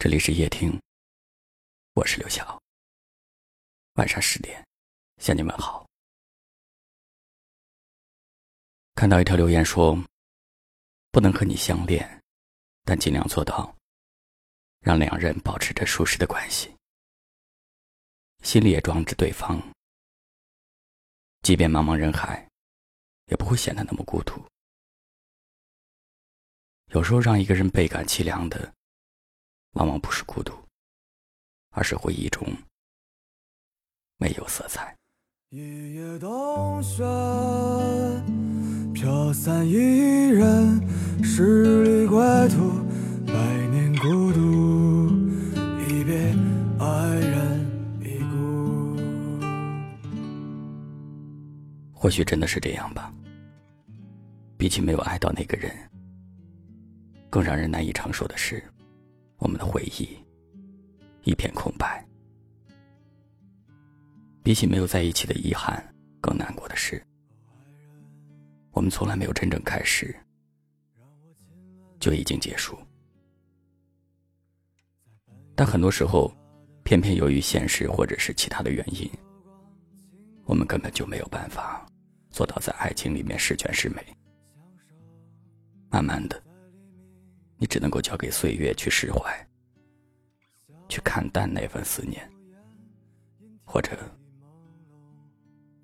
这里是夜听，我是刘晓。晚上十点，向你们好。看到一条留言说：“不能和你相恋，但尽量做到让两人保持着舒适的关系，心里也装着对方，即便茫茫人海，也不会显得那么孤独。有时候，让一个人倍感凄凉的。”往往不是孤独，而是回忆中没有色彩。一夜冬雪，飘散一人，十里归途，百年孤独，一别爱人已故。或许真的是这样吧。比起没有爱到那个人，更让人难以承受的是。我们的回忆一片空白。比起没有在一起的遗憾，更难过的是，我们从来没有真正开始，就已经结束。但很多时候，偏偏由于现实或者是其他的原因，我们根本就没有办法做到在爱情里面十全十美。慢慢的。你只能够交给岁月去释怀，去看淡那份思念，或者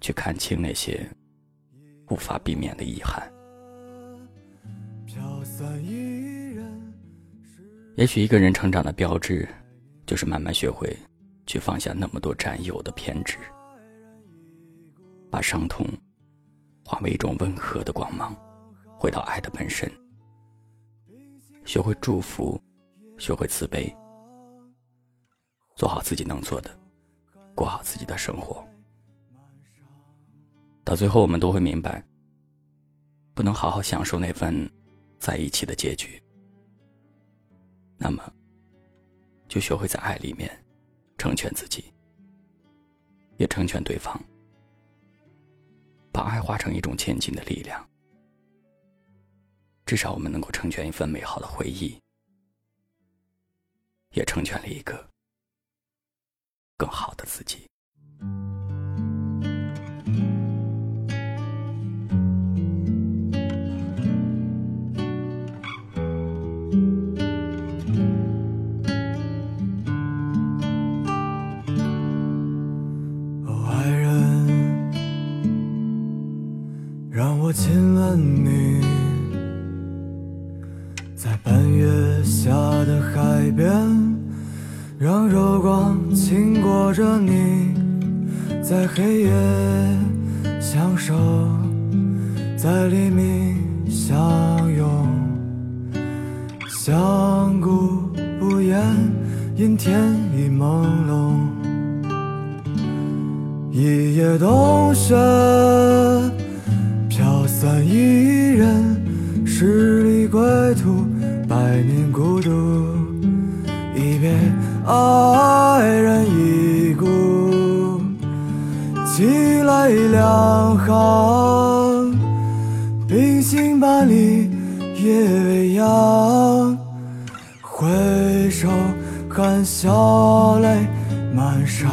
去看清那些无法避免的遗憾。也许一个人成长的标志，就是慢慢学会去放下那么多占有的偏执，把伤痛化为一种温和的光芒，回到爱的本身。学会祝福，学会慈悲，做好自己能做的，过好自己的生活。到最后，我们都会明白，不能好好享受那份在一起的结局，那么就学会在爱里面成全自己，也成全对方，把爱化成一种前进的力量。至少我们能够成全一份美好的回忆，也成全了一个更好的自己。爱人，让我亲吻你。让柔光轻裹着你，在黑夜相守，在黎明相拥，相顾不言，因天已朦胧。一夜冬雪，飘散一人，十里归途。百年孤独，爱人已故，寄来两行，冰心半里夜未央，回首含笑泪满裳。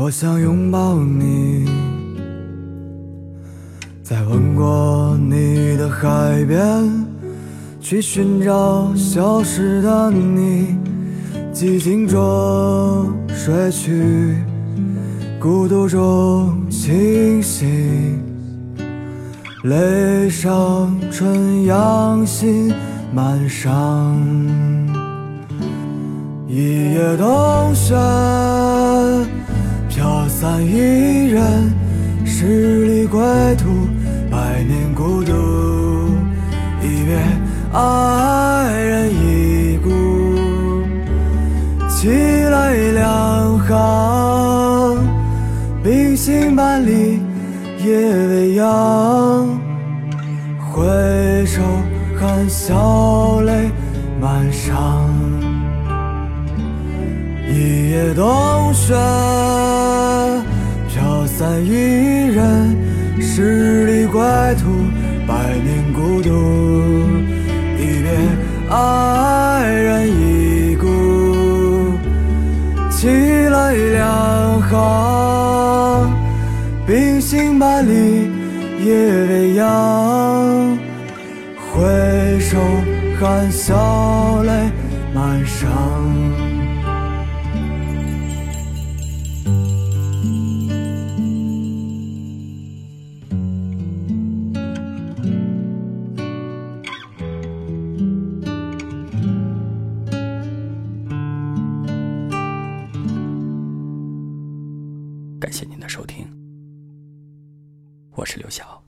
我想拥抱你，在吻过你的海边，去寻找消失的你。寂静中睡去，孤独中清醒，泪上春阳心满伤，一夜冬雪。飘散一人十里归途，百年孤独，一别爱人已故，凄泪两行，冰心半里。夜未央，回首含笑泪满裳。一夜冬雪飘散一人，十里归途，百年孤独。一别，爱人已故，凄泪两行，冰心万里夜未央。回首含笑泪满裳。收听，我是刘晓。